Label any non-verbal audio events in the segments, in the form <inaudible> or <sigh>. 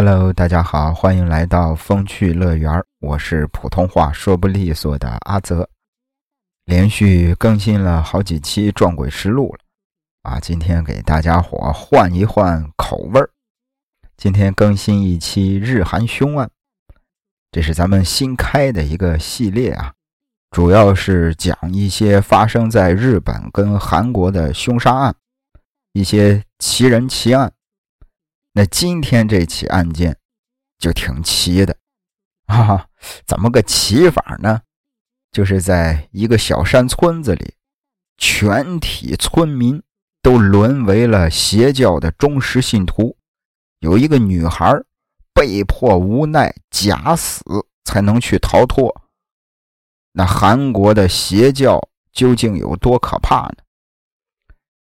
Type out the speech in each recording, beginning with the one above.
Hello，大家好，欢迎来到风趣乐园我是普通话说不利索的阿泽，连续更新了好几期《撞鬼实录》了啊！今天给大家伙换一换口味儿，今天更新一期日韩凶案，这是咱们新开的一个系列啊，主要是讲一些发生在日本跟韩国的凶杀案，一些奇人奇案。那今天这起案件就挺奇的 <laughs> 哈啊！怎么个奇法呢？就是在一个小山村子里，全体村民都沦为了邪教的忠实信徒。有一个女孩被迫无奈假死才能去逃脱。那韩国的邪教究竟有多可怕呢？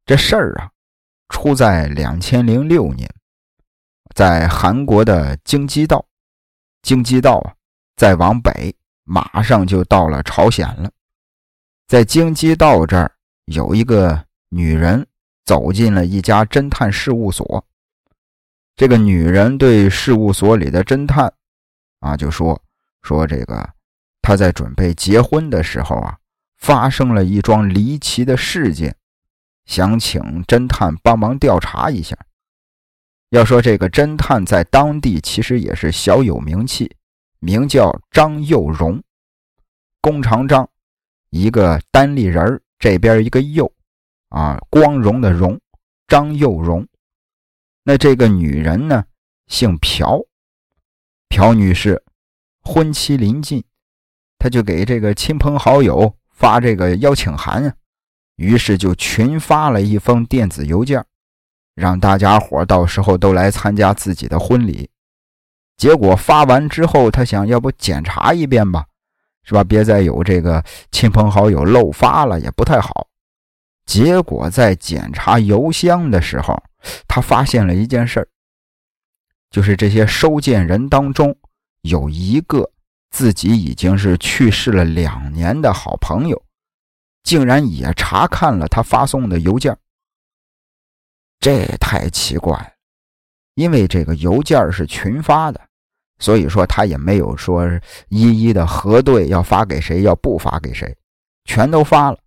这事儿啊，出在两千零六年。在韩国的京畿道，京畿道啊，再往北，马上就到了朝鲜了。在京畿道这儿，有一个女人走进了一家侦探事务所。这个女人对事务所里的侦探啊，就说说这个，她在准备结婚的时候啊，发生了一桩离奇的事件，想请侦探帮忙调查一下。要说这个侦探在当地其实也是小有名气，名叫张佑荣，弓长张，一个单立人儿这边一个佑，啊，光荣的荣，张佑荣。那这个女人呢，姓朴，朴女士，婚期临近，她就给这个亲朋好友发这个邀请函啊，于是就群发了一封电子邮件。让大家伙到时候都来参加自己的婚礼，结果发完之后，他想要不检查一遍吧，是吧？别再有这个亲朋好友漏发了，也不太好。结果在检查邮箱的时候，他发现了一件事儿，就是这些收件人当中有一个自己已经是去世了两年的好朋友，竟然也查看了他发送的邮件。这太奇怪了，因为这个邮件是群发的，所以说他也没有说一一的核对要发给谁，要不发给谁，全都发了。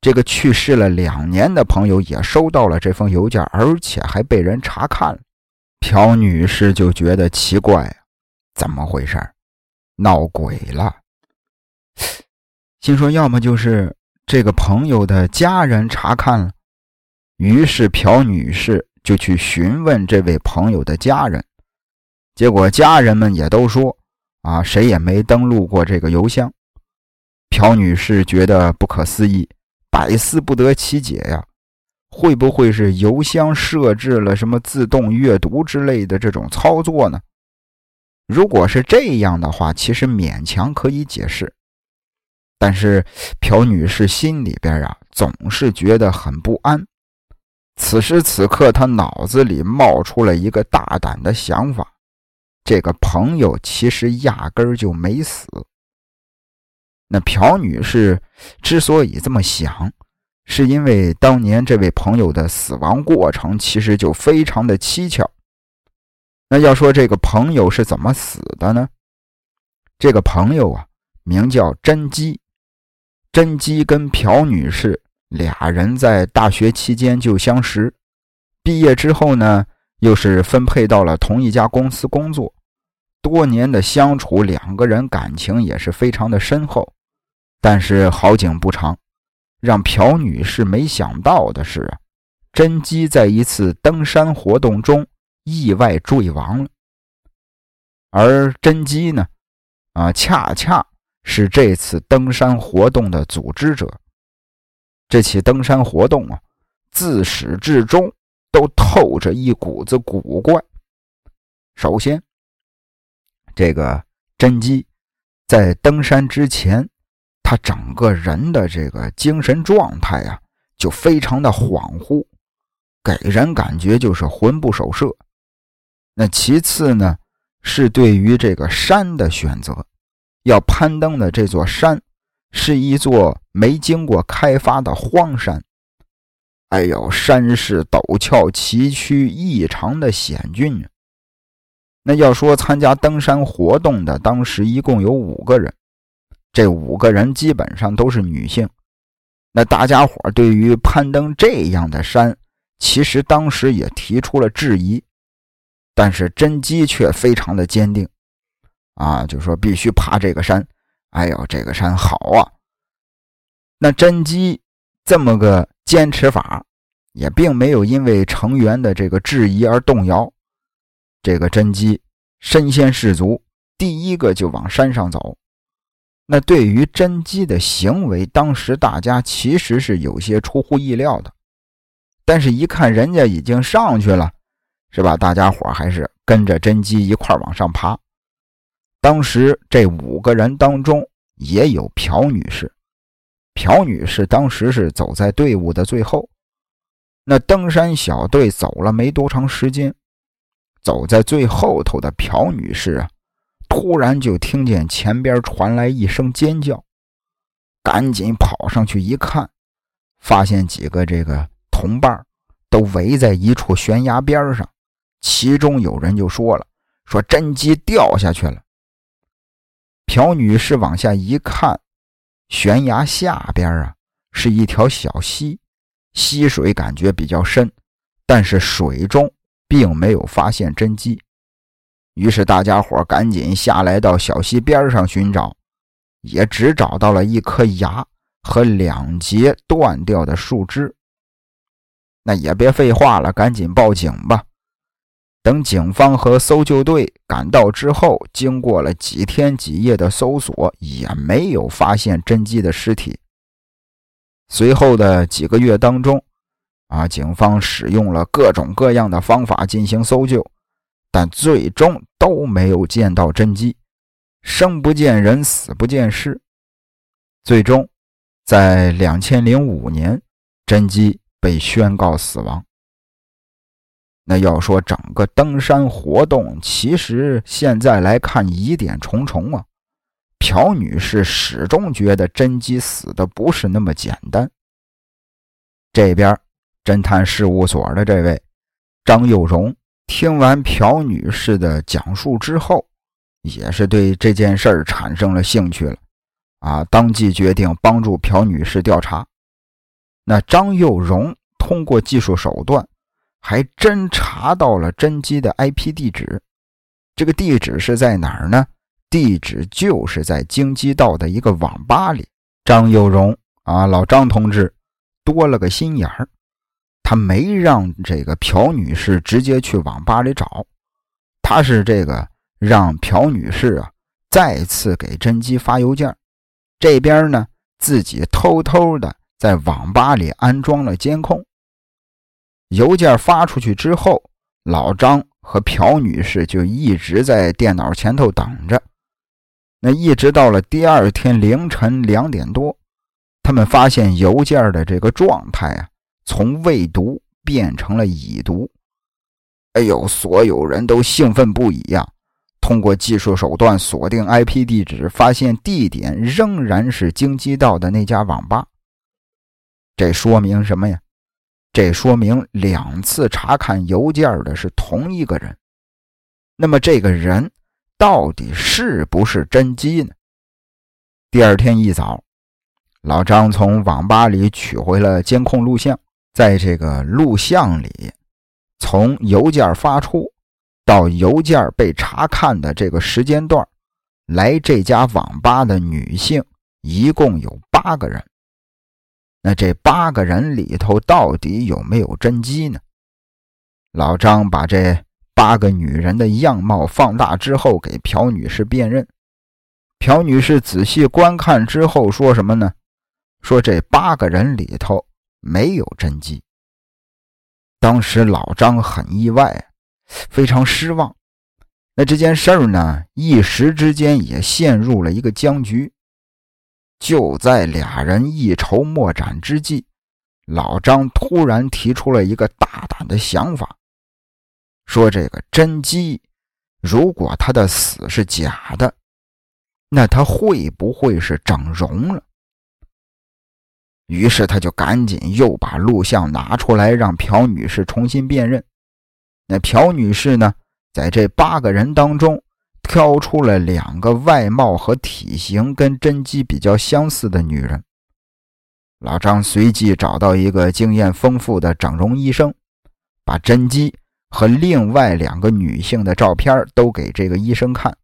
这个去世了两年的朋友也收到了这封邮件，而且还被人查看了。朴女士就觉得奇怪怎么回事闹鬼了？心说，要么就是这个朋友的家人查看了。于是朴女士就去询问这位朋友的家人，结果家人们也都说：“啊，谁也没登录过这个邮箱。”朴女士觉得不可思议，百思不得其解呀，会不会是邮箱设置了什么自动阅读之类的这种操作呢？如果是这样的话，其实勉强可以解释，但是朴女士心里边啊，总是觉得很不安。此时此刻，他脑子里冒出了一个大胆的想法：这个朋友其实压根儿就没死。那朴女士之所以这么想，是因为当年这位朋友的死亡过程其实就非常的蹊跷。那要说这个朋友是怎么死的呢？这个朋友啊，名叫甄姬，甄姬跟朴女士。俩人在大学期间就相识，毕业之后呢，又是分配到了同一家公司工作。多年的相处，两个人感情也是非常的深厚。但是好景不长，让朴女士没想到的是啊，甄姬在一次登山活动中意外坠亡了。而甄姬呢，啊，恰恰是这次登山活动的组织者。这起登山活动啊，自始至终都透着一股子古怪。首先，这个甄姬在登山之前，他整个人的这个精神状态啊，就非常的恍惚，给人感觉就是魂不守舍。那其次呢，是对于这个山的选择，要攀登的这座山。是一座没经过开发的荒山，哎呦，山势陡峭崎岖，异常的险峻。那要说参加登山活动的，当时一共有五个人，这五个人基本上都是女性。那大家伙对于攀登这样的山，其实当时也提出了质疑，但是甄姬却非常的坚定，啊，就说必须爬这个山。哎呦，这个山好啊！那甄姬这么个坚持法，也并没有因为成员的这个质疑而动摇。这个甄姬身先士卒，第一个就往山上走。那对于甄姬的行为，当时大家其实是有些出乎意料的。但是，一看人家已经上去了，是吧？大家伙还是跟着甄姬一块往上爬。当时这五个人当中也有朴女士，朴女士当时是走在队伍的最后。那登山小队走了没多长时间，走在最后头的朴女士啊，突然就听见前边传来一声尖叫，赶紧跑上去一看，发现几个这个同伴都围在一处悬崖边上，其中有人就说了：“说甄姬掉下去了。”朴女士往下一看，悬崖下边啊是一条小溪，溪水感觉比较深，但是水中并没有发现真迹。于是大家伙赶紧下来到小溪边上寻找，也只找到了一颗牙和两截断掉的树枝。那也别废话了，赶紧报警吧。等警方和搜救队赶到之后，经过了几天几夜的搜索，也没有发现甄姬的尸体。随后的几个月当中，啊，警方使用了各种各样的方法进行搜救，但最终都没有见到甄姬。生不见人，死不见尸。最终，在两千零五年，甄姬被宣告死亡。那要说整个登山活动，其实现在来看疑点重重啊。朴女士始终觉得甄姬死的不是那么简单。这边侦探事务所的这位张佑荣听完朴女士的讲述之后，也是对这件事儿产生了兴趣了，啊，当即决定帮助朴女士调查。那张佑荣通过技术手段。还真查到了甄姬的 IP 地址，这个地址是在哪儿呢？地址就是在京畿道的一个网吧里。张有荣啊，老张同志多了个心眼儿，他没让这个朴女士直接去网吧里找，他是这个让朴女士啊再次给甄姬发邮件，这边呢自己偷偷的在网吧里安装了监控。邮件发出去之后，老张和朴女士就一直在电脑前头等着。那一直到了第二天凌晨两点多，他们发现邮件的这个状态啊，从未读变成了已读。哎呦，所有人都兴奋不已呀！通过技术手段锁定 IP 地址，发现地点仍然是京畿道的那家网吧。这说明什么呀？这说明两次查看邮件的是同一个人，那么这个人到底是不是甄姬呢？第二天一早，老张从网吧里取回了监控录像，在这个录像里，从邮件发出到邮件被查看的这个时间段，来这家网吧的女性一共有八个人。那这八个人里头到底有没有甄姬呢？老张把这八个女人的样貌放大之后，给朴女士辨认。朴女士仔细观看之后说什么呢？说这八个人里头没有甄姬。当时老张很意外，非常失望。那这件事儿呢，一时之间也陷入了一个僵局。就在俩人一筹莫展之际，老张突然提出了一个大胆的想法，说：“这个甄姬，如果她的死是假的，那她会不会是整容了？”于是他就赶紧又把录像拿出来，让朴女士重新辨认。那朴女士呢，在这八个人当中挑出了两个外貌和体型跟甄姬比较相似的女人。老张随即找到一个经验丰富的整容医生，把甄姬和另外两个女性的照片都给这个医生看，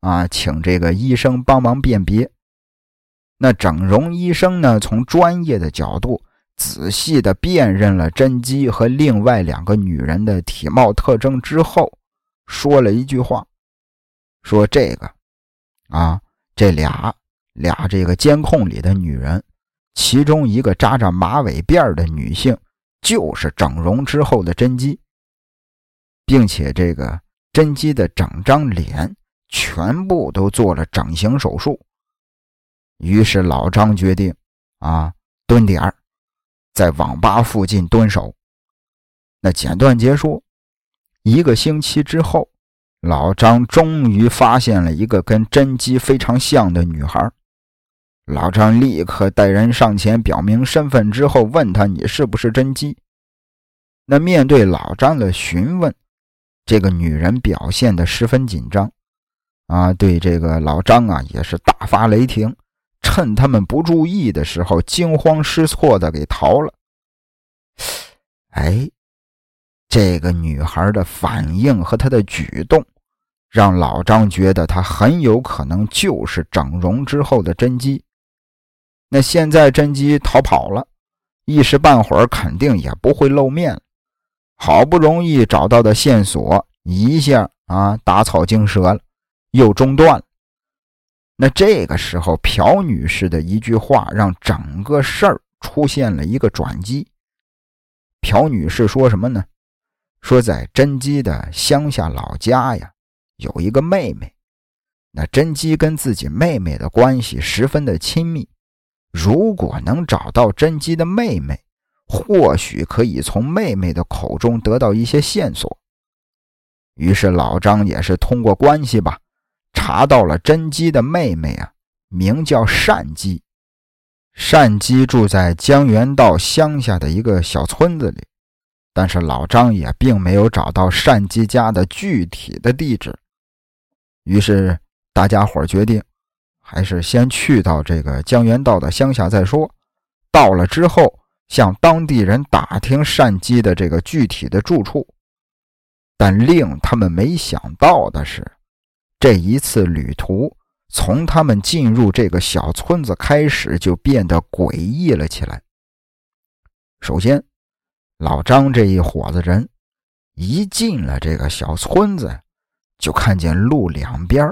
啊，请这个医生帮忙辨别。那整容医生呢，从专业的角度仔细的辨认了甄姬和另外两个女人的体貌特征之后，说了一句话，说这个，啊，这俩俩这个监控里的女人。其中一个扎着马尾辫的女性，就是整容之后的甄姬，并且这个甄姬的整张脸全部都做了整形手术。于是老张决定，啊，蹲点儿，在网吧附近蹲守。那简短结束，一个星期之后，老张终于发现了一个跟甄姬非常像的女孩。老张立刻带人上前表明身份，之后问他：“你是不是甄姬？”那面对老张的询问，这个女人表现的十分紧张，啊，对这个老张啊也是大发雷霆，趁他们不注意的时候，惊慌失措的给逃了。<sighs> 哎，这个女孩的反应和她的举动，让老张觉得她很有可能就是整容之后的甄姬。那现在甄姬逃跑了，一时半会儿肯定也不会露面。好不容易找到的线索，一下啊打草惊蛇了，又中断了。那这个时候，朴女士的一句话让整个事儿出现了一个转机。朴女士说什么呢？说在甄姬的乡下老家呀，有一个妹妹。那甄姬跟自己妹妹的关系十分的亲密。如果能找到甄姬的妹妹，或许可以从妹妹的口中得到一些线索。于是老张也是通过关系吧，查到了甄姬的妹妹啊，名叫单姬。单姬住在江原道乡下的一个小村子里，但是老张也并没有找到单姬家的具体的地址。于是大家伙决定。还是先去到这个江原道的乡下再说。到了之后，向当地人打听单姬的这个具体的住处。但令他们没想到的是，这一次旅途从他们进入这个小村子开始就变得诡异了起来。首先，老张这一伙子人一进了这个小村子，就看见路两边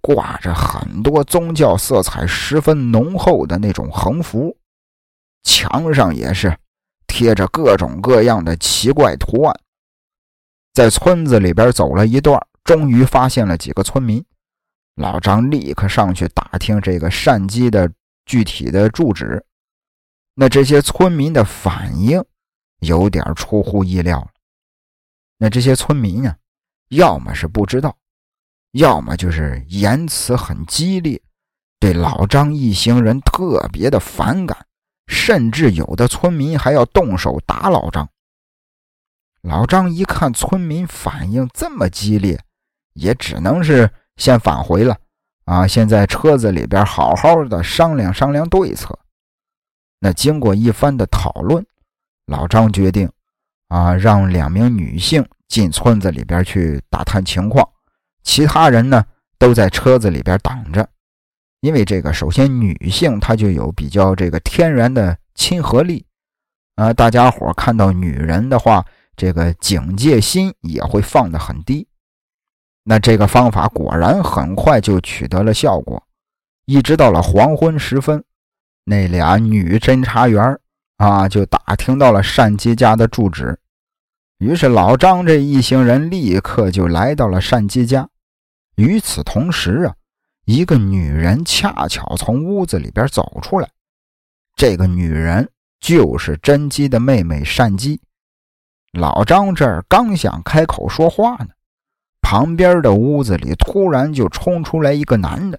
挂着很多宗教色彩十分浓厚的那种横幅，墙上也是贴着各种各样的奇怪图案。在村子里边走了一段，终于发现了几个村民。老张立刻上去打听这个善姬的具体的住址。那这些村民的反应有点出乎意料了。那这些村民呀，要么是不知道。要么就是言辞很激烈，对老张一行人特别的反感，甚至有的村民还要动手打老张。老张一看村民反应这么激烈，也只能是先返回了。啊，先在车子里边好好的商量商量对策。那经过一番的讨论，老张决定，啊，让两名女性进村子里边去打探情况。其他人呢都在车子里边挡着，因为这个首先女性她就有比较这个天然的亲和力，啊，大家伙看到女人的话，这个警戒心也会放得很低。那这个方法果然很快就取得了效果，一直到了黄昏时分，那俩女侦查员啊就打听到了单姬家的住址，于是老张这一行人立刻就来到了单姬家。与此同时啊，一个女人恰巧从屋子里边走出来。这个女人就是甄姬的妹妹单姬。老张这儿刚想开口说话呢，旁边的屋子里突然就冲出来一个男的。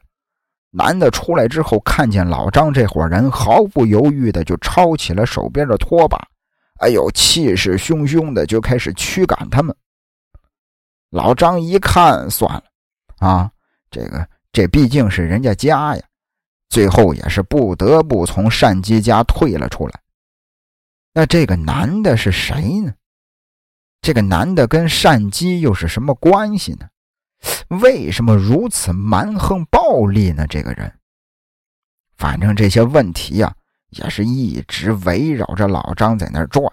男的出来之后，看见老张这伙人，毫不犹豫的就抄起了手边的拖把，哎呦，气势汹汹的就开始驱赶他们。老张一看，算了，啊，这个这毕竟是人家家呀，最后也是不得不从善姬家退了出来。那这个男的是谁呢？这个男的跟善姬又是什么关系呢？为什么如此蛮横暴力呢？这个人，反正这些问题呀，也是一直围绕着老张在那儿转。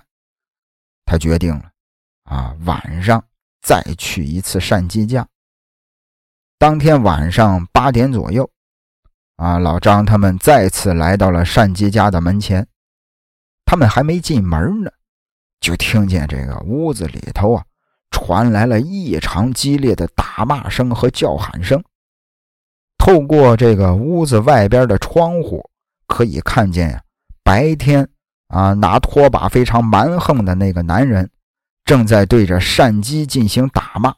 他决定了，啊，晚上再去一次单姬家。当天晚上八点左右，啊，老张他们再次来到了单姬家的门前。他们还没进门呢，就听见这个屋子里头啊。传来了异常激烈的打骂声和叫喊声。透过这个屋子外边的窗户，可以看见呀，白天啊拿拖把非常蛮横的那个男人，正在对着单姬进行打骂。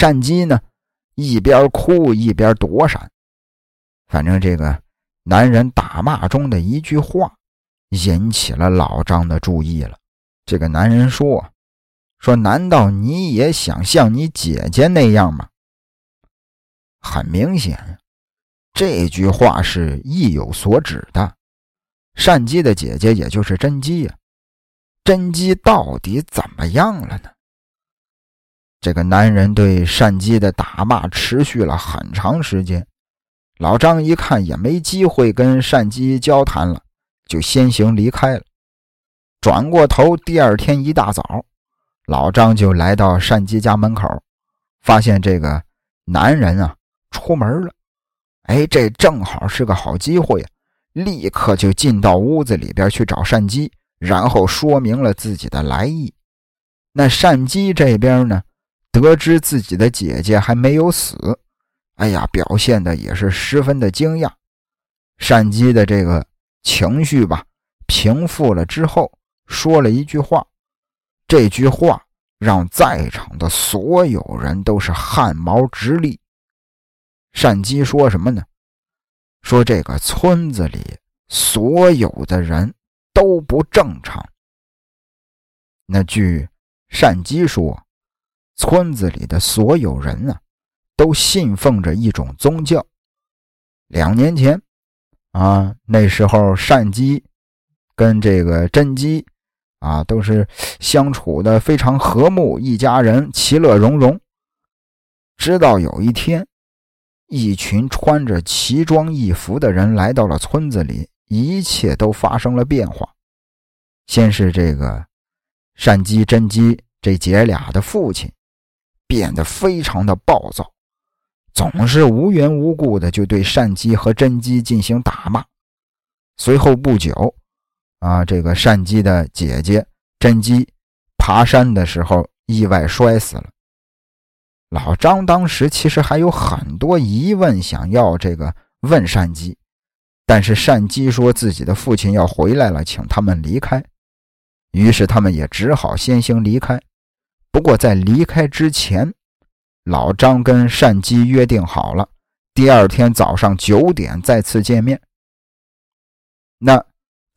单姬呢，一边哭一边躲闪。反正这个男人打骂中的一句话，引起了老张的注意了。这个男人说。说：“难道你也想像你姐姐那样吗？”很明显，这句话是意有所指的。善姬的姐姐也就是甄姬呀，甄姬到底怎么样了呢？这个男人对善姬的打骂持续了很长时间。老张一看也没机会跟善姬交谈了，就先行离开了。转过头，第二天一大早。老张就来到单姬家门口，发现这个男人啊出门了。哎，这正好是个好机会呀！立刻就进到屋子里边去找单姬，然后说明了自己的来意。那单姬这边呢，得知自己的姐姐还没有死，哎呀，表现的也是十分的惊讶。单姬的这个情绪吧平复了之后，说了一句话。这句话让在场的所有人都是汗毛直立。单姬说什么呢？说这个村子里所有的人都不正常。那据单姬说，村子里的所有人啊，都信奉着一种宗教。两年前，啊，那时候单姬跟这个甄姬。啊，都是相处的非常和睦，一家人其乐融融。直到有一天，一群穿着奇装异服的人来到了村子里，一切都发生了变化。先是这个单姬、甄姬这姐俩的父亲变得非常的暴躁，总是无缘无故的就对单姬和甄姬进行打骂。随后不久。啊，这个善姬的姐姐甄姬爬山的时候意外摔死了。老张当时其实还有很多疑问想要这个问善姬，但是善姬说自己的父亲要回来了，请他们离开。于是他们也只好先行离开。不过在离开之前，老张跟善姬约定好了，第二天早上九点再次见面。那。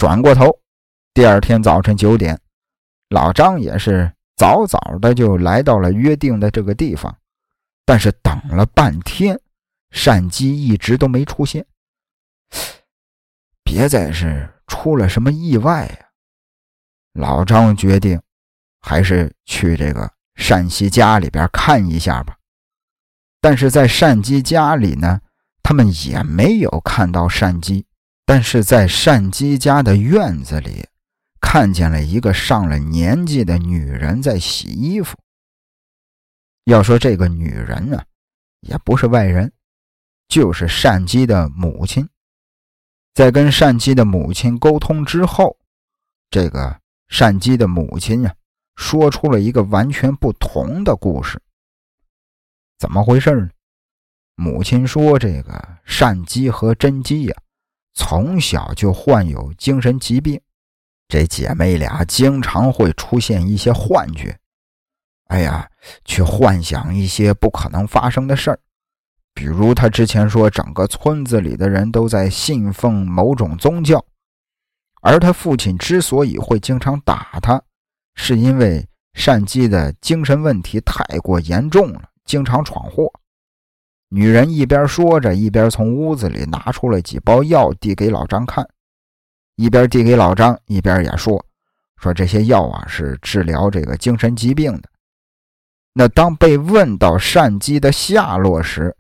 转过头，第二天早晨九点，老张也是早早的就来到了约定的这个地方，但是等了半天，善姬一直都没出现。别再是出了什么意外呀！老张决定，还是去这个善熙家里边看一下吧。但是在善姬家里呢，他们也没有看到善姬。但是在善姬家的院子里，看见了一个上了年纪的女人在洗衣服。要说这个女人啊，也不是外人，就是善姬的母亲。在跟善姬的母亲沟通之后，这个善姬的母亲呀，说出了一个完全不同的故事。怎么回事呢？母亲说，这个善姬和甄姬呀。从小就患有精神疾病，这姐妹俩经常会出现一些幻觉，哎呀，去幻想一些不可能发生的事儿。比如她之前说，整个村子里的人都在信奉某种宗教，而她父亲之所以会经常打她，是因为善姬的精神问题太过严重了，经常闯祸。女人一边说着，一边从屋子里拿出了几包药，递给老张看，一边递给老张，一边也说：“说这些药啊，是治疗这个精神疾病的。”那当被问到善姬的下落时，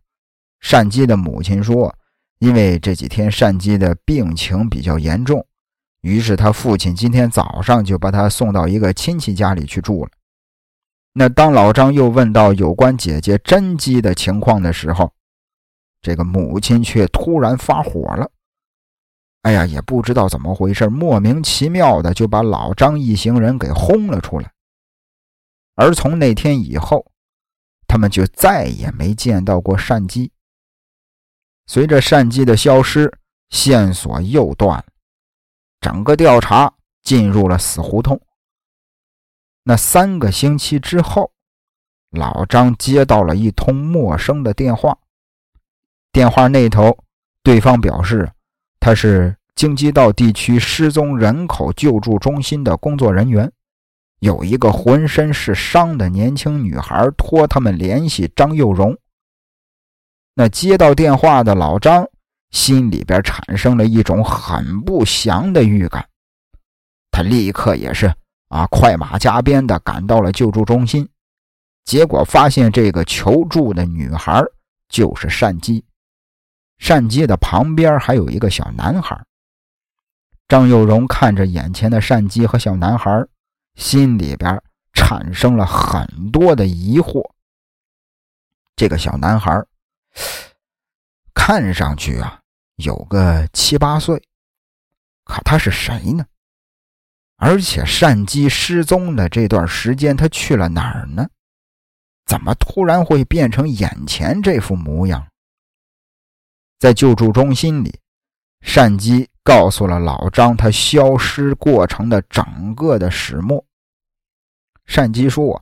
善姬的母亲说：“因为这几天善姬的病情比较严重。”于是他父亲今天早上就把他送到一个亲戚家里去住了。那当老张又问到有关姐姐甄姬的情况的时候，这个母亲却突然发火了。哎呀，也不知道怎么回事，莫名其妙的就把老张一行人给轰了出来。而从那天以后，他们就再也没见到过善姬。随着善姬的消失，线索又断了。整个调查进入了死胡同。那三个星期之后，老张接到了一通陌生的电话。电话那头，对方表示他是京畿道地区失踪人口救助中心的工作人员，有一个浑身是伤的年轻女孩托他们联系张幼荣。那接到电话的老张。心里边产生了一种很不祥的预感，他立刻也是啊，快马加鞭的赶到了救助中心，结果发现这个求助的女孩就是善姬，善姬的旁边还有一个小男孩。张有荣看着眼前的善姬和小男孩，心里边产生了很多的疑惑。这个小男孩看上去啊。有个七八岁，可他是谁呢？而且善姬失踪的这段时间，他去了哪儿呢？怎么突然会变成眼前这副模样？在救助中心里，善姬告诉了老张他消失过程的整个的始末。单姬说，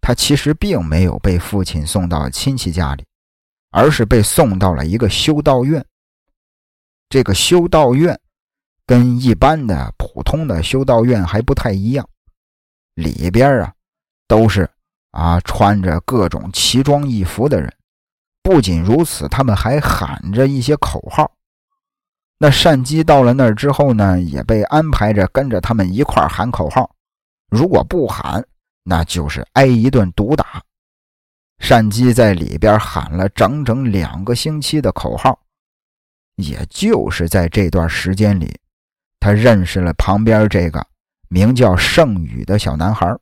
他其实并没有被父亲送到亲戚家里，而是被送到了一个修道院。这个修道院跟一般的普通的修道院还不太一样，里边啊都是啊穿着各种奇装异服的人。不仅如此，他们还喊着一些口号。那单姬到了那儿之后呢，也被安排着跟着他们一块喊口号。如果不喊，那就是挨一顿毒打。单姬在里边喊了整整两个星期的口号。也就是在这段时间里，他认识了旁边这个名叫盛宇的小男孩。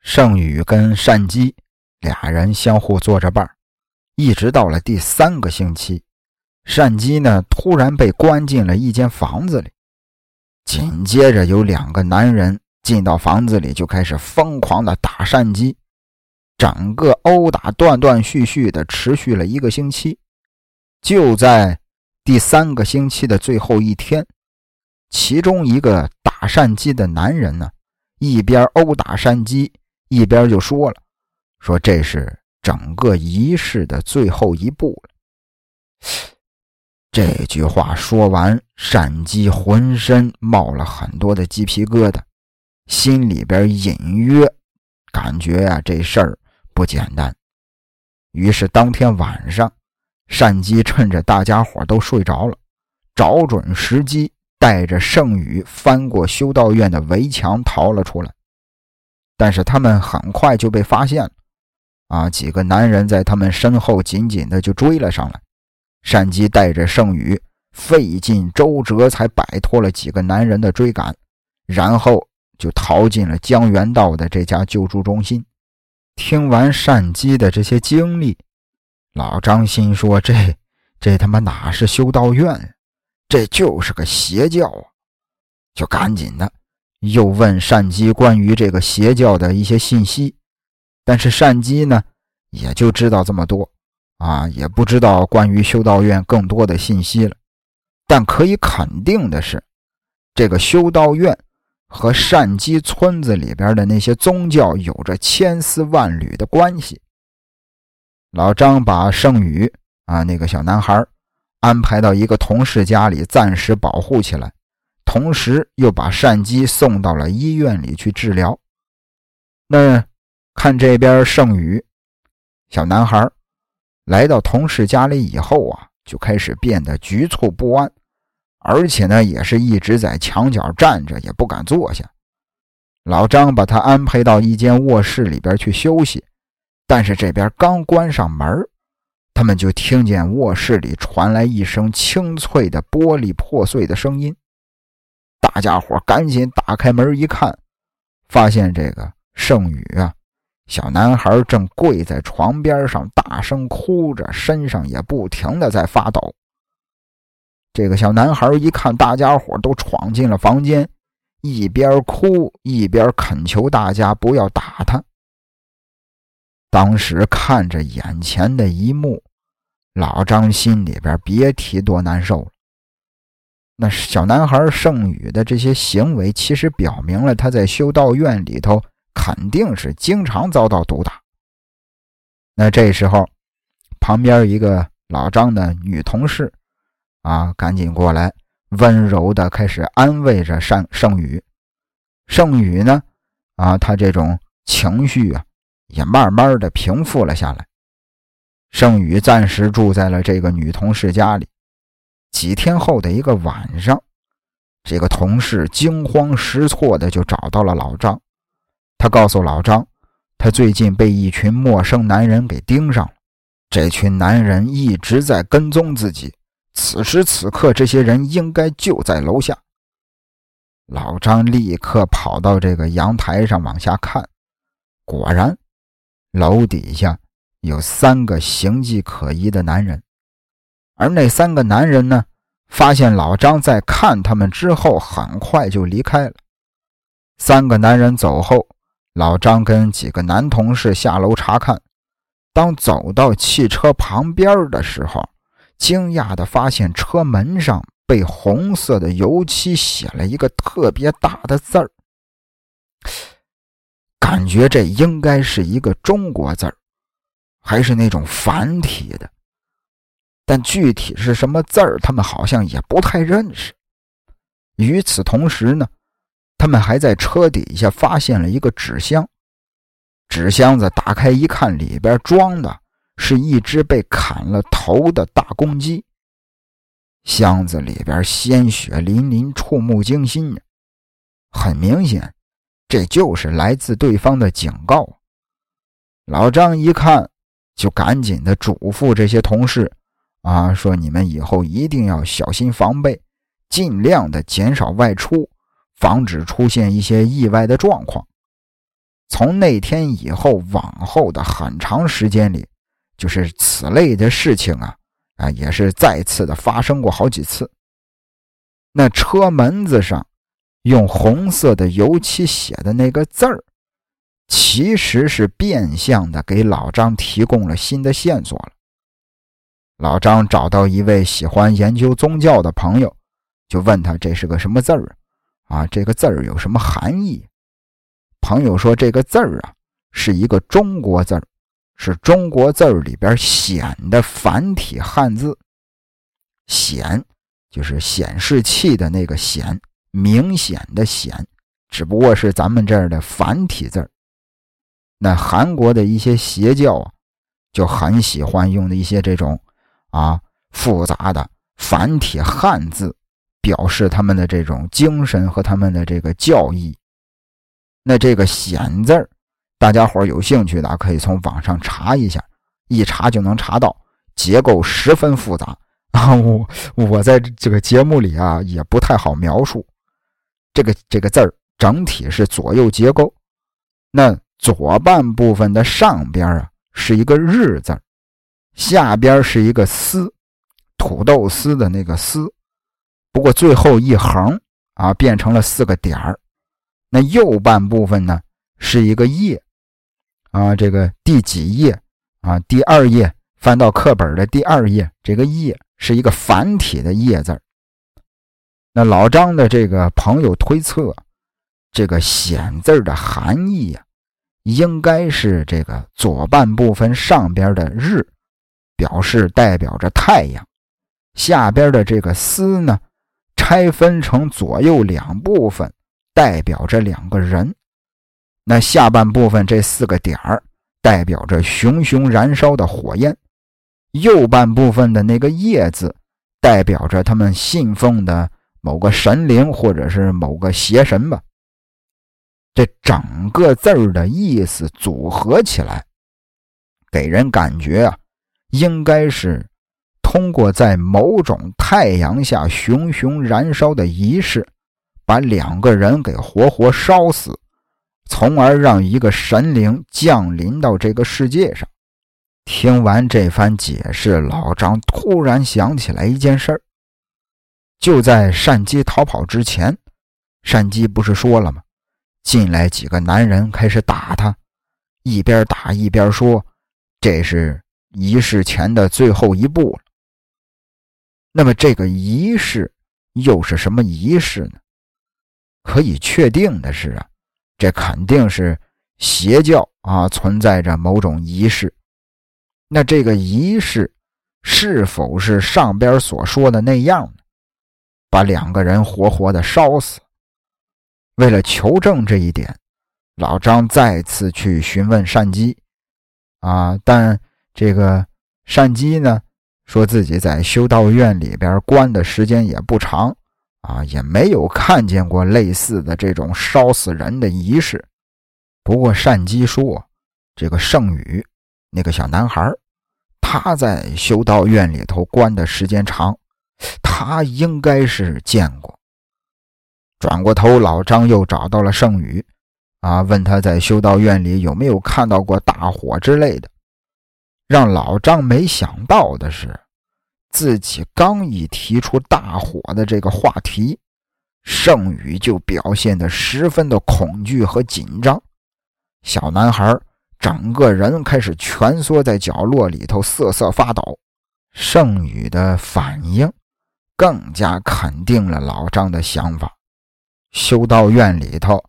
盛宇跟善姬俩人相互做着伴一直到了第三个星期，善姬呢突然被关进了一间房子里，紧接着有两个男人进到房子里，就开始疯狂的打善姬，整个殴打断断续续的持续了一个星期，就在。第三个星期的最后一天，其中一个打单姬的男人呢，一边殴打单姬，一边就说了：“说这是整个仪式的最后一步了。”这句话说完，单姬浑身冒了很多的鸡皮疙瘩，心里边隐约感觉呀，这事儿不简单。于是当天晚上。单姬趁着大家伙都睡着了，找准时机，带着圣宇翻过修道院的围墙逃了出来。但是他们很快就被发现了，啊，几个男人在他们身后紧紧的就追了上来。单姬带着圣宇费尽周折才摆脱了几个男人的追赶，然后就逃进了江原道的这家救助中心。听完单姬的这些经历。老张心说：“这这他妈哪是修道院，这就是个邪教啊！”就赶紧的又问善姬关于这个邪教的一些信息，但是善姬呢，也就知道这么多啊，也不知道关于修道院更多的信息了。但可以肯定的是，这个修道院和善姬村子里边的那些宗教有着千丝万缕的关系。老张把圣宇啊那个小男孩安排到一个同事家里暂时保护起来，同时又把善姬送到了医院里去治疗。那看这边盛宇，小男孩来到同事家里以后啊，就开始变得局促不安，而且呢，也是一直在墙角站着，也不敢坐下。老张把他安排到一间卧室里边去休息，但是这边刚关上门，他们就听见卧室里传来一声清脆的玻璃破碎的声音。大家伙赶紧打开门一看，发现这个盛宇啊，小男孩正跪在床边上，大声哭着，身上也不停的在发抖。这个小男孩一看大家伙都闯进了房间。一边哭一边恳求大家不要打他。当时看着眼前的一幕，老张心里边别提多难受了。那小男孩盛宇的这些行为，其实表明了他在修道院里头肯定是经常遭到毒打。那这时候，旁边一个老张的女同事啊，赶紧过来。温柔的开始安慰着盛盛宇，盛宇呢，啊，他这种情绪啊，也慢慢的平复了下来。盛宇暂时住在了这个女同事家里。几天后的一个晚上，这个同事惊慌失措的就找到了老张，他告诉老张，他最近被一群陌生男人给盯上了，这群男人一直在跟踪自己。此时此刻，这些人应该就在楼下。老张立刻跑到这个阳台上往下看，果然，楼底下有三个形迹可疑的男人。而那三个男人呢，发现老张在看他们之后，很快就离开了。三个男人走后，老张跟几个男同事下楼查看。当走到汽车旁边的时候，惊讶地发现车门上被红色的油漆写了一个特别大的字儿，感觉这应该是一个中国字儿，还是那种繁体的，但具体是什么字儿，他们好像也不太认识。与此同时呢，他们还在车底下发现了一个纸箱，纸箱子打开一看，里边装的。是一只被砍了头的大公鸡，箱子里边鲜血淋淋，触目惊心。很明显，这就是来自对方的警告。老张一看，就赶紧的嘱咐这些同事：“啊，说你们以后一定要小心防备，尽量的减少外出，防止出现一些意外的状况。”从那天以后，往后的很长时间里。就是此类的事情啊，啊，也是再次的发生过好几次。那车门子上用红色的油漆写的那个字儿，其实是变相的给老张提供了新的线索了。老张找到一位喜欢研究宗教的朋友，就问他这是个什么字儿啊？这个字儿有什么含义？朋友说这个字儿啊，是一个中国字儿。是中国字儿里边显的繁体汉字，显就是显示器的那个显，明显的显，只不过是咱们这儿的繁体字儿。那韩国的一些邪教啊，就很喜欢用的一些这种啊复杂的繁体汉字，表示他们的这种精神和他们的这个教义。那这个显字儿。大家伙有兴趣的可以从网上查一下，一查就能查到，结构十分复杂啊！<laughs> 我我在这个节目里啊也不太好描述。这个这个字儿整体是左右结构，那左半部分的上边啊是一个日字，下边是一个丝，土豆丝的那个丝，不过最后一横啊变成了四个点儿。那右半部分呢是一个叶。啊，这个第几页啊？第二页，翻到课本的第二页，这个“页”是一个繁体的“页”字那老张的这个朋友推测，这个“显”字的含义啊，应该是这个左半部分上边的“日”，表示代表着太阳；下边的这个“思”呢，拆分成左右两部分，代表着两个人。那下半部分这四个点儿代表着熊熊燃烧的火焰，右半部分的那个叶字代表着他们信奉的某个神灵或者是某个邪神吧。这整个字儿的意思组合起来，给人感觉啊，应该是通过在某种太阳下熊熊燃烧的仪式，把两个人给活活烧死。从而让一个神灵降临到这个世界上。听完这番解释，老张突然想起来一件事儿：就在单姬逃跑之前，单姬不是说了吗？进来几个男人开始打他，一边打一边说：“这是仪式前的最后一步了。”那么，这个仪式又是什么仪式呢？可以确定的是啊。这肯定是邪教啊，存在着某种仪式。那这个仪式是否是上边所说的那样呢？把两个人活活的烧死？为了求证这一点，老张再次去询问善姬啊，但这个善姬呢，说自己在修道院里边关的时间也不长。啊，也没有看见过类似的这种烧死人的仪式。不过善姬说，这个圣宇那个小男孩，他在修道院里头关的时间长，他应该是见过。转过头，老张又找到了圣宇，啊，问他在修道院里有没有看到过大火之类的。让老张没想到的是。自己刚一提出大火的这个话题，盛宇就表现得十分的恐惧和紧张。小男孩整个人开始蜷缩在角落里头，瑟瑟发抖。盛宇的反应更加肯定了老张的想法：修道院里头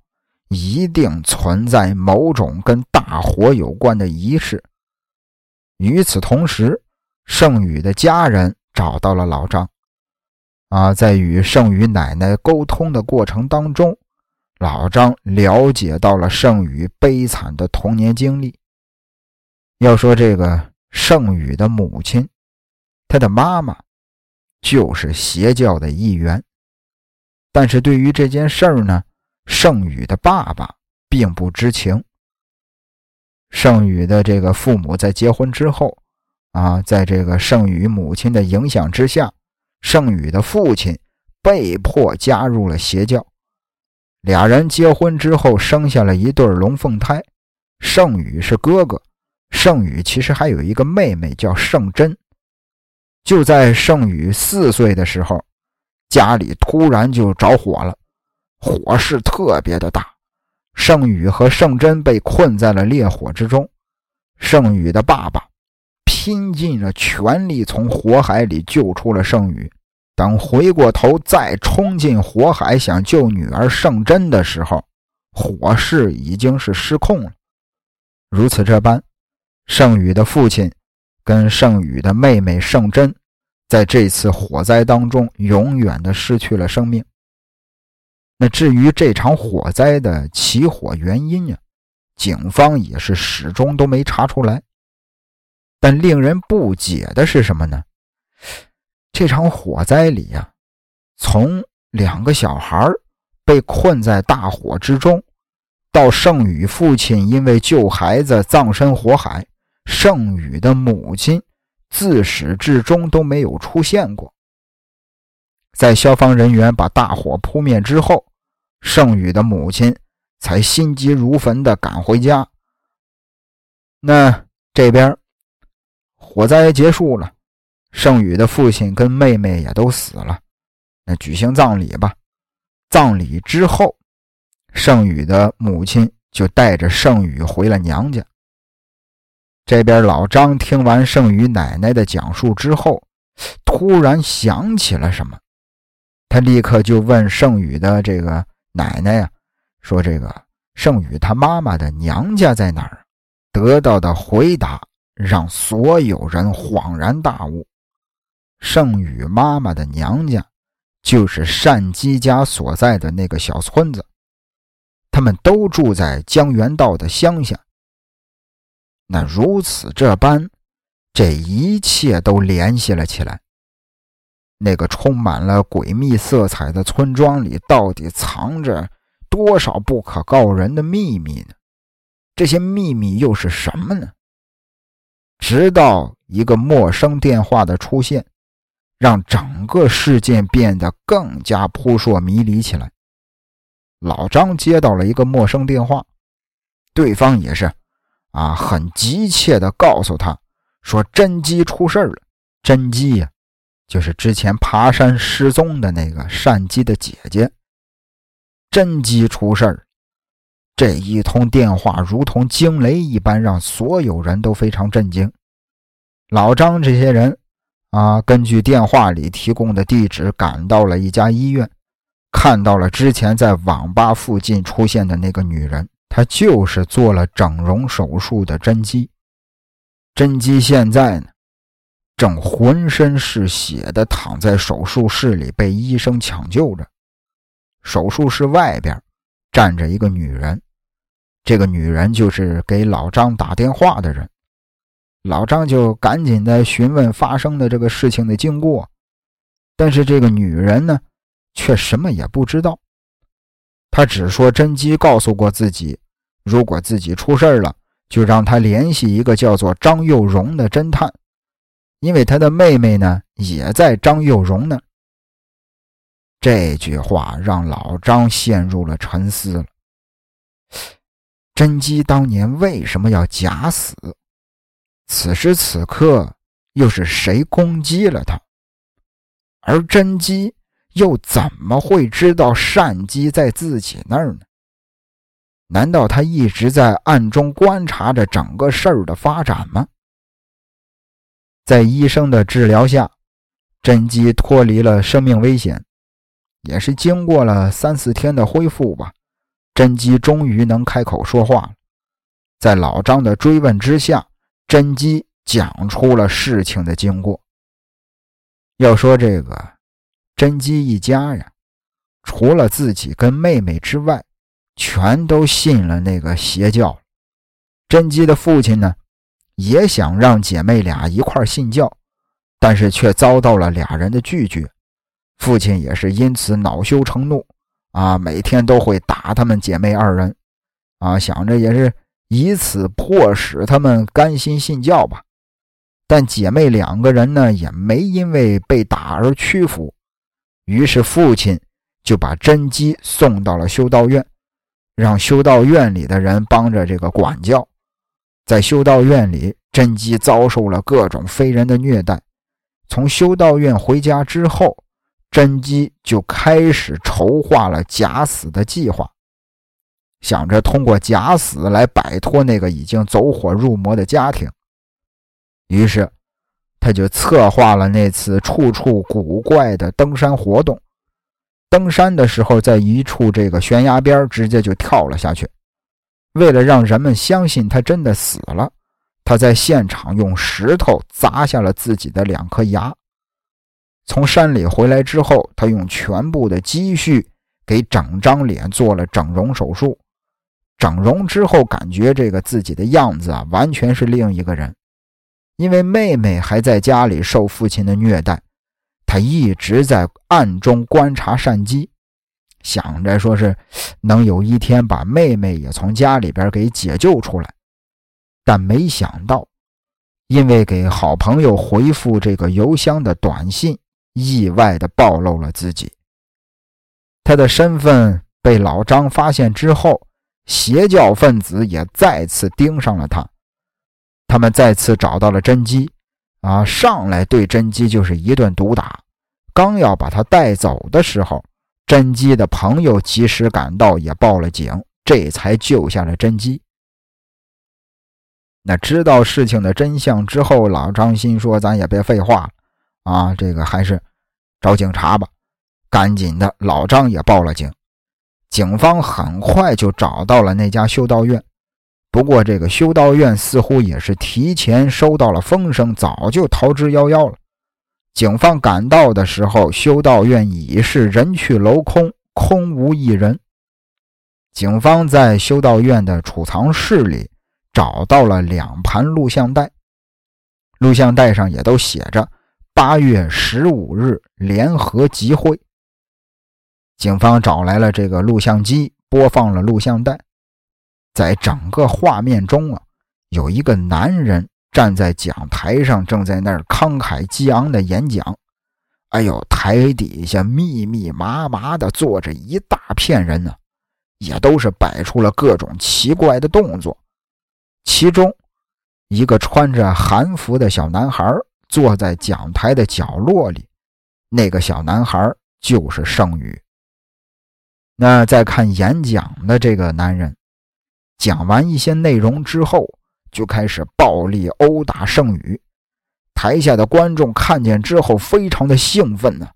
一定存在某种跟大火有关的仪式。与此同时，盛宇的家人找到了老张，啊，在与盛宇奶奶沟通的过程当中，老张了解到了盛宇悲惨的童年经历。要说这个盛宇的母亲，他的妈妈就是邪教的一员，但是对于这件事儿呢，盛宇的爸爸并不知情。盛宇的这个父母在结婚之后。啊，在这个盛宇母亲的影响之下，盛宇的父亲被迫加入了邪教。俩人结婚之后，生下了一对龙凤胎。盛宇是哥哥，盛宇其实还有一个妹妹叫盛珍。就在盛宇四岁的时候，家里突然就着火了，火势特别的大。盛宇和盛珍被困在了烈火之中。盛宇的爸爸。拼尽了全力从火海里救出了盛宇。等回过头再冲进火海想救女儿盛珍的时候，火势已经是失控了。如此这般，盛宇的父亲跟盛宇的妹妹盛珍，在这次火灾当中永远的失去了生命。那至于这场火灾的起火原因呀，警方也是始终都没查出来。但令人不解的是什么呢？这场火灾里呀，从两个小孩被困在大火之中，到盛宇父亲因为救孩子葬身火海，盛宇的母亲自始至终都没有出现过。在消防人员把大火扑灭之后，盛宇的母亲才心急如焚地赶回家。那这边。火灾结束了，盛宇的父亲跟妹妹也都死了。那举行葬礼吧。葬礼之后，盛宇的母亲就带着盛宇回了娘家。这边老张听完盛宇奶奶的讲述之后，突然想起了什么，他立刻就问盛宇的这个奶奶呀，说：“这个盛宇他妈妈的娘家在哪儿？”得到的回答。让所有人恍然大悟，盛宇妈妈的娘家就是单姬家所在的那个小村子。他们都住在江原道的乡下。那如此这般，这一切都联系了起来。那个充满了诡秘色彩的村庄里，到底藏着多少不可告人的秘密呢？这些秘密又是什么呢？直到一个陌生电话的出现，让整个事件变得更加扑朔迷离起来。老张接到了一个陌生电话，对方也是啊，很急切地告诉他说：“甄姬出事了。”甄姬呀。就是之前爬山失踪的那个善姬的姐姐，甄姬出事。这一通电话如同惊雷一般，让所有人都非常震惊。老张这些人啊，根据电话里提供的地址，赶到了一家医院，看到了之前在网吧附近出现的那个女人，他就是做了整容手术的甄姬。甄姬现在呢？正浑身是血的躺在手术室里，被医生抢救着。手术室外边站着一个女人，这个女人就是给老张打电话的人。老张就赶紧的询问发生的这个事情的经过，但是这个女人呢，却什么也不知道。他只说甄姬告诉过自己，如果自己出事了，就让他联系一个叫做张幼荣的侦探。因为他的妹妹呢，也在张幼荣那。这句话让老张陷入了沉思了。甄姬当年为什么要假死？此时此刻又是谁攻击了他？而甄姬又怎么会知道善姬在自己那儿呢？难道他一直在暗中观察着整个事儿的发展吗？在医生的治疗下，甄姬脱离了生命危险，也是经过了三四天的恢复吧，甄姬终于能开口说话了。在老张的追问之下，甄姬讲出了事情的经过。要说这个甄姬一家呀，除了自己跟妹妹之外，全都信了那个邪教。甄姬的父亲呢？也想让姐妹俩一块信教，但是却遭到了俩人的拒绝。父亲也是因此恼羞成怒，啊，每天都会打他们姐妹二人，啊，想着也是以此迫使他们甘心信教吧。但姐妹两个人呢，也没因为被打而屈服。于是父亲就把甄姬送到了修道院，让修道院里的人帮着这个管教。在修道院里，甄姬遭受了各种非人的虐待。从修道院回家之后，甄姬就开始筹划了假死的计划，想着通过假死来摆脱那个已经走火入魔的家庭。于是，他就策划了那次处处古怪的登山活动。登山的时候，在一处这个悬崖边，直接就跳了下去。为了让人们相信他真的死了，他在现场用石头砸下了自己的两颗牙。从山里回来之后，他用全部的积蓄给整张脸做了整容手术。整容之后，感觉这个自己的样子啊，完全是另一个人。因为妹妹还在家里受父亲的虐待，他一直在暗中观察善姬。想着说是能有一天把妹妹也从家里边给解救出来，但没想到，因为给好朋友回复这个邮箱的短信，意外的暴露了自己。他的身份被老张发现之后，邪教分子也再次盯上了他。他们再次找到了甄姬，啊，上来对甄姬就是一顿毒打。刚要把他带走的时候。甄姬的朋友及时赶到，也报了警，这才救下了甄姬。那知道事情的真相之后，老张心说：“咱也别废话了，啊，这个还是找警察吧。”赶紧的，老张也报了警。警方很快就找到了那家修道院，不过这个修道院似乎也是提前收到了风声，早就逃之夭夭了。警方赶到的时候，修道院已是人去楼空，空无一人。警方在修道院的储藏室里找到了两盘录像带，录像带上也都写着“八月十五日联合集会”。警方找来了这个录像机，播放了录像带，在整个画面中啊，有一个男人站在讲台上，正在那儿慷慨激昂的演讲。哎呦，台底下密密麻麻的坐着一大片人呢，也都是摆出了各种奇怪的动作。其中，一个穿着韩服的小男孩坐在讲台的角落里，那个小男孩就是盛宇。那在看演讲的这个男人，讲完一些内容之后，就开始暴力殴打圣宇。台下的观众看见之后，非常的兴奋呢。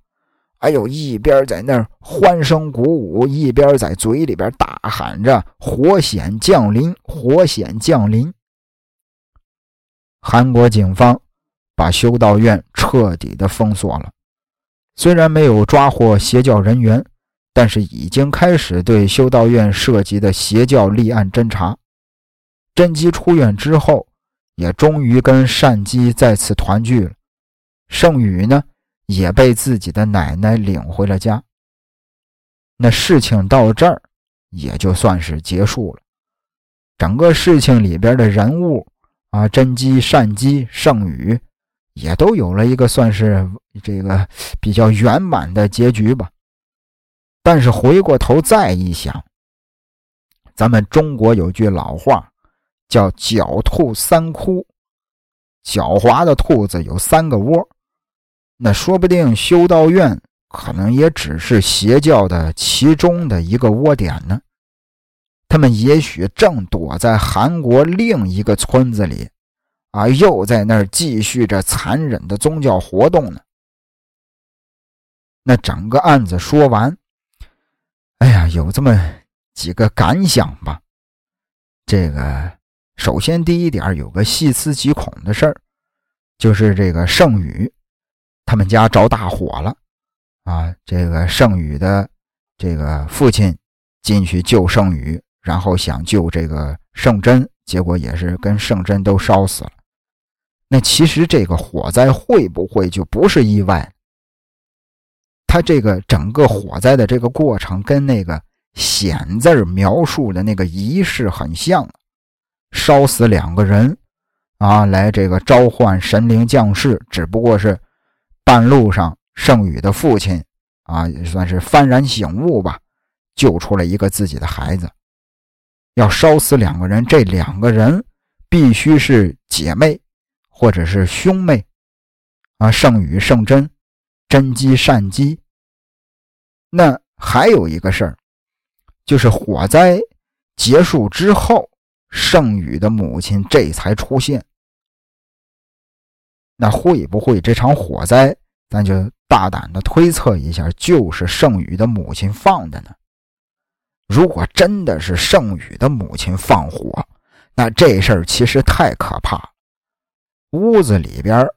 哎呦，一边在那儿欢声鼓舞，一边在嘴里边大喊着“火险降临，火险降临”。韩国警方把修道院彻底的封锁了，虽然没有抓获邪教人员，但是已经开始对修道院涉及的邪教立案侦查。甄姬出院之后。也终于跟善姬再次团聚了，盛宇呢也被自己的奶奶领回了家。那事情到这儿也就算是结束了。整个事情里边的人物啊，甄姬、善姬、盛宇也都有了一个算是这个比较圆满的结局吧。但是回过头再一想，咱们中国有句老话。叫狡兔三窟，狡猾的兔子有三个窝，那说不定修道院可能也只是邪教的其中的一个窝点呢。他们也许正躲在韩国另一个村子里，啊，又在那儿继续着残忍的宗教活动呢。那整个案子说完，哎呀，有这么几个感想吧，这个。首先，第一点有个细思极恐的事儿，就是这个盛宇他们家着大火了啊！这个盛宇的这个父亲进去救盛宇，然后想救这个盛真，结果也是跟盛真都烧死了。那其实这个火灾会不会就不是意外？他这个整个火灾的这个过程跟那个“险”字描述的那个仪式很像。烧死两个人，啊，来这个召唤神灵降世，只不过是半路上圣宇的父亲啊，也算是幡然醒悟吧，救出了一个自己的孩子。要烧死两个人，这两个人必须是姐妹或者是兄妹啊，圣宇、圣真、真姬、善姬。那还有一个事儿，就是火灾结束之后。盛宇的母亲这才出现，那会不会这场火灾，咱就大胆的推测一下，就是盛宇的母亲放的呢？如果真的是盛宇的母亲放火，那这事儿其实太可怕。屋子里边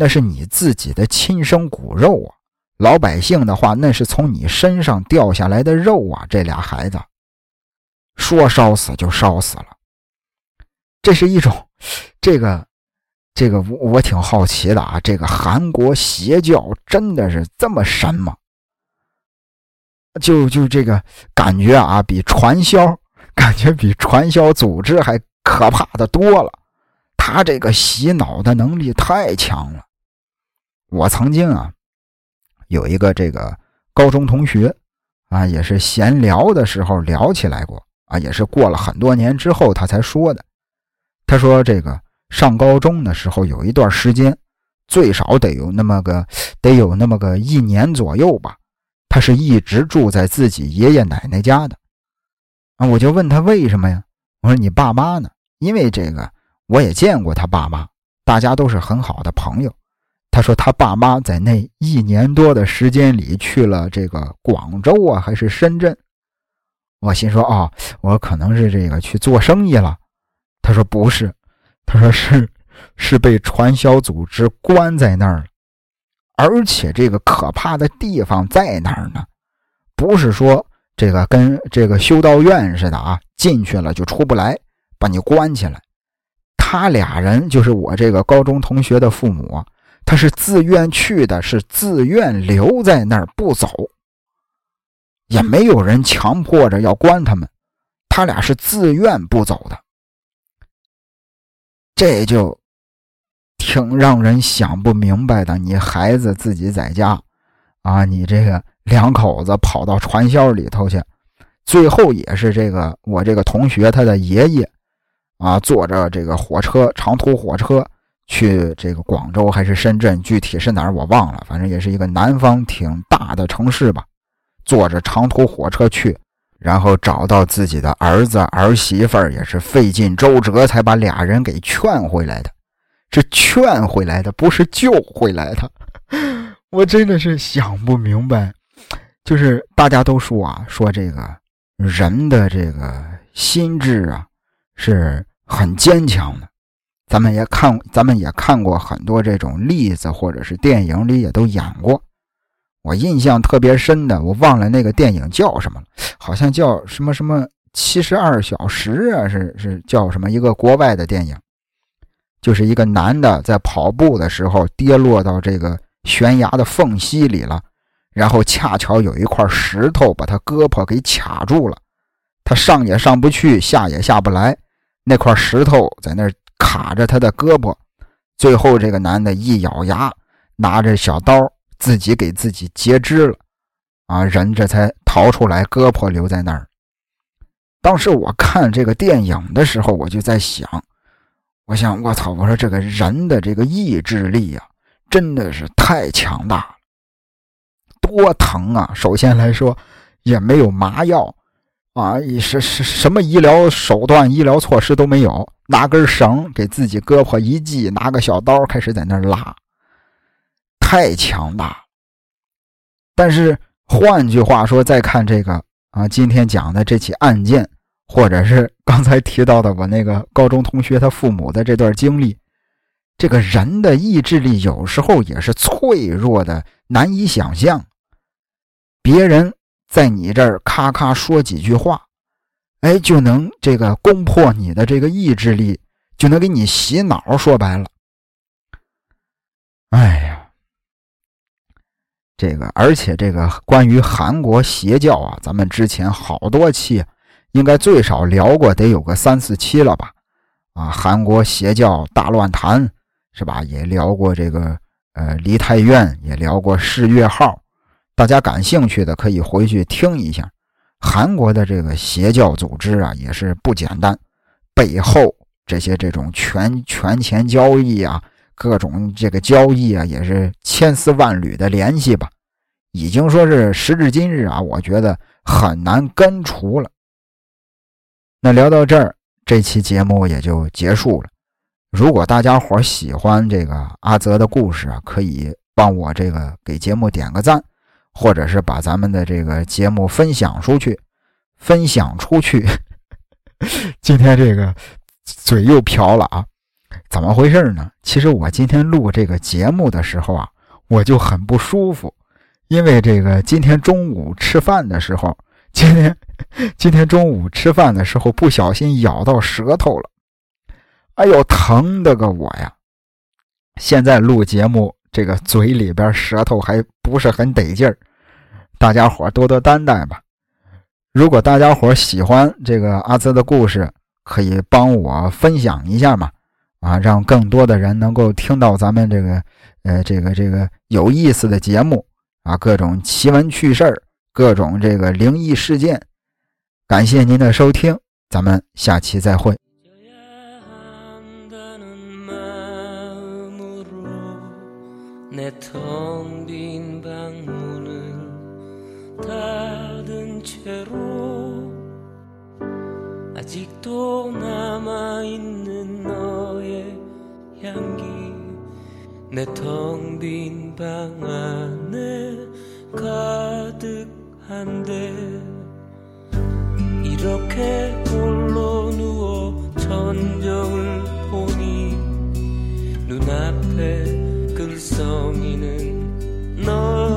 那是你自己的亲生骨肉啊，老百姓的话那是从你身上掉下来的肉啊，这俩孩子说烧死就烧死了。这是一种，<sniffs> 这个，这个我我挺好奇的啊。这个韩国邪教真的是这么神吗？就就这个感觉啊，比传销 <laughs> 感觉比传销组织还可怕的多了。他这个洗脑的能力太强了。我曾经啊，有一个这个高中同学啊，也是闲聊的时候聊起来过啊，也是过了很多年之后他才说的。他说：“这个上高中的时候有一段时间，最少得有那么个得有那么个一年左右吧。他是一直住在自己爷爷奶奶家的。啊，我就问他为什么呀？我说你爸妈呢？因为这个我也见过他爸妈，大家都是很好的朋友。他说他爸妈在那一年多的时间里去了这个广州啊，还是深圳？我心说哦，我可能是这个去做生意了。”他说不是，他说是是被传销组织关在那儿了，而且这个可怕的地方在哪儿呢？不是说这个跟这个修道院似的啊，进去了就出不来，把你关起来。他俩人就是我这个高中同学的父母，他是自愿去的，是自愿留在那儿不走，也没有人强迫着要关他们，他俩是自愿不走的。这就挺让人想不明白的。你孩子自己在家，啊，你这个两口子跑到传销里头去，最后也是这个我这个同学他的爷爷，啊，坐着这个火车长途火车去这个广州还是深圳，具体是哪儿我忘了，反正也是一个南方挺大的城市吧，坐着长途火车去。然后找到自己的儿子儿媳妇儿，也是费尽周折才把俩人给劝回来的。是劝回来的，不是救回来的。我真的是想不明白。就是大家都说啊，说这个人的这个心智啊是很坚强的。咱们也看，咱们也看过很多这种例子，或者是电影里也都演过。我印象特别深的，我忘了那个电影叫什么了，好像叫什么什么七十二小时啊，是是叫什么一个国外的电影，就是一个男的在跑步的时候跌落到这个悬崖的缝隙里了，然后恰巧有一块石头把他胳膊给卡住了，他上也上不去，下也下不来，那块石头在那卡着他的胳膊，最后这个男的一咬牙，拿着小刀。自己给自己截肢了，啊，人这才逃出来，胳膊留在那儿。当时我看这个电影的时候，我就在想，我想，我操，我说这个人的这个意志力呀，真的是太强大了，多疼啊！首先来说，也没有麻药，啊，是是什么医疗手段、医疗措施都没有，拿根绳给自己胳膊一系，拿个小刀开始在那拉。太强大，但是换句话说，再看这个啊，今天讲的这起案件，或者是 <laughs> 刚才提到的我那个高中同学他父母的这段经历，这个人的意志力有时候也是脆弱的，难以想象。别人在你这儿咔咔说几句话，哎，就能这个攻破你的这个意志力，就能给你洗脑。说白了，哎呀。这个，而且这个关于韩国邪教啊，咱们之前好多期，应该最少聊过，得有个三四期了吧？啊，韩国邪教大乱谈是吧？也聊过这个，呃，梨泰院，也聊过世越号，大家感兴趣的可以回去听一下。韩国的这个邪教组织啊，也是不简单，背后这些这种权权钱交易啊。各种这个交易啊，也是千丝万缕的联系吧，已经说是时至今日啊，我觉得很难根除了。那聊到这儿，这期节目也就结束了。如果大家伙喜欢这个阿泽的故事啊，可以帮我这个给节目点个赞，或者是把咱们的这个节目分享出去，分享出去。<laughs> 今天这个嘴又瓢了啊。怎么回事呢？其实我今天录这个节目的时候啊，我就很不舒服，因为这个今天中午吃饭的时候，<laughs> 今天今天中午吃饭的时候不小心咬到舌头了，哎呦，疼的个我呀！现在录节目，这个嘴里边舌头还不是很得劲儿，大家伙多多担待吧。如果大家伙喜欢这个阿泽的故事，可以帮我分享一下嘛。啊，让更多的人能够听到咱们这个，呃，这个这个有意思的节目啊，各种奇闻趣事儿，各种这个灵异事件。感谢您的收听，咱们下期再会。 내 텅 빈 방 안에 가득한데 이렇게 홀로 누워 천정을 보니 눈앞에 글썽이는 너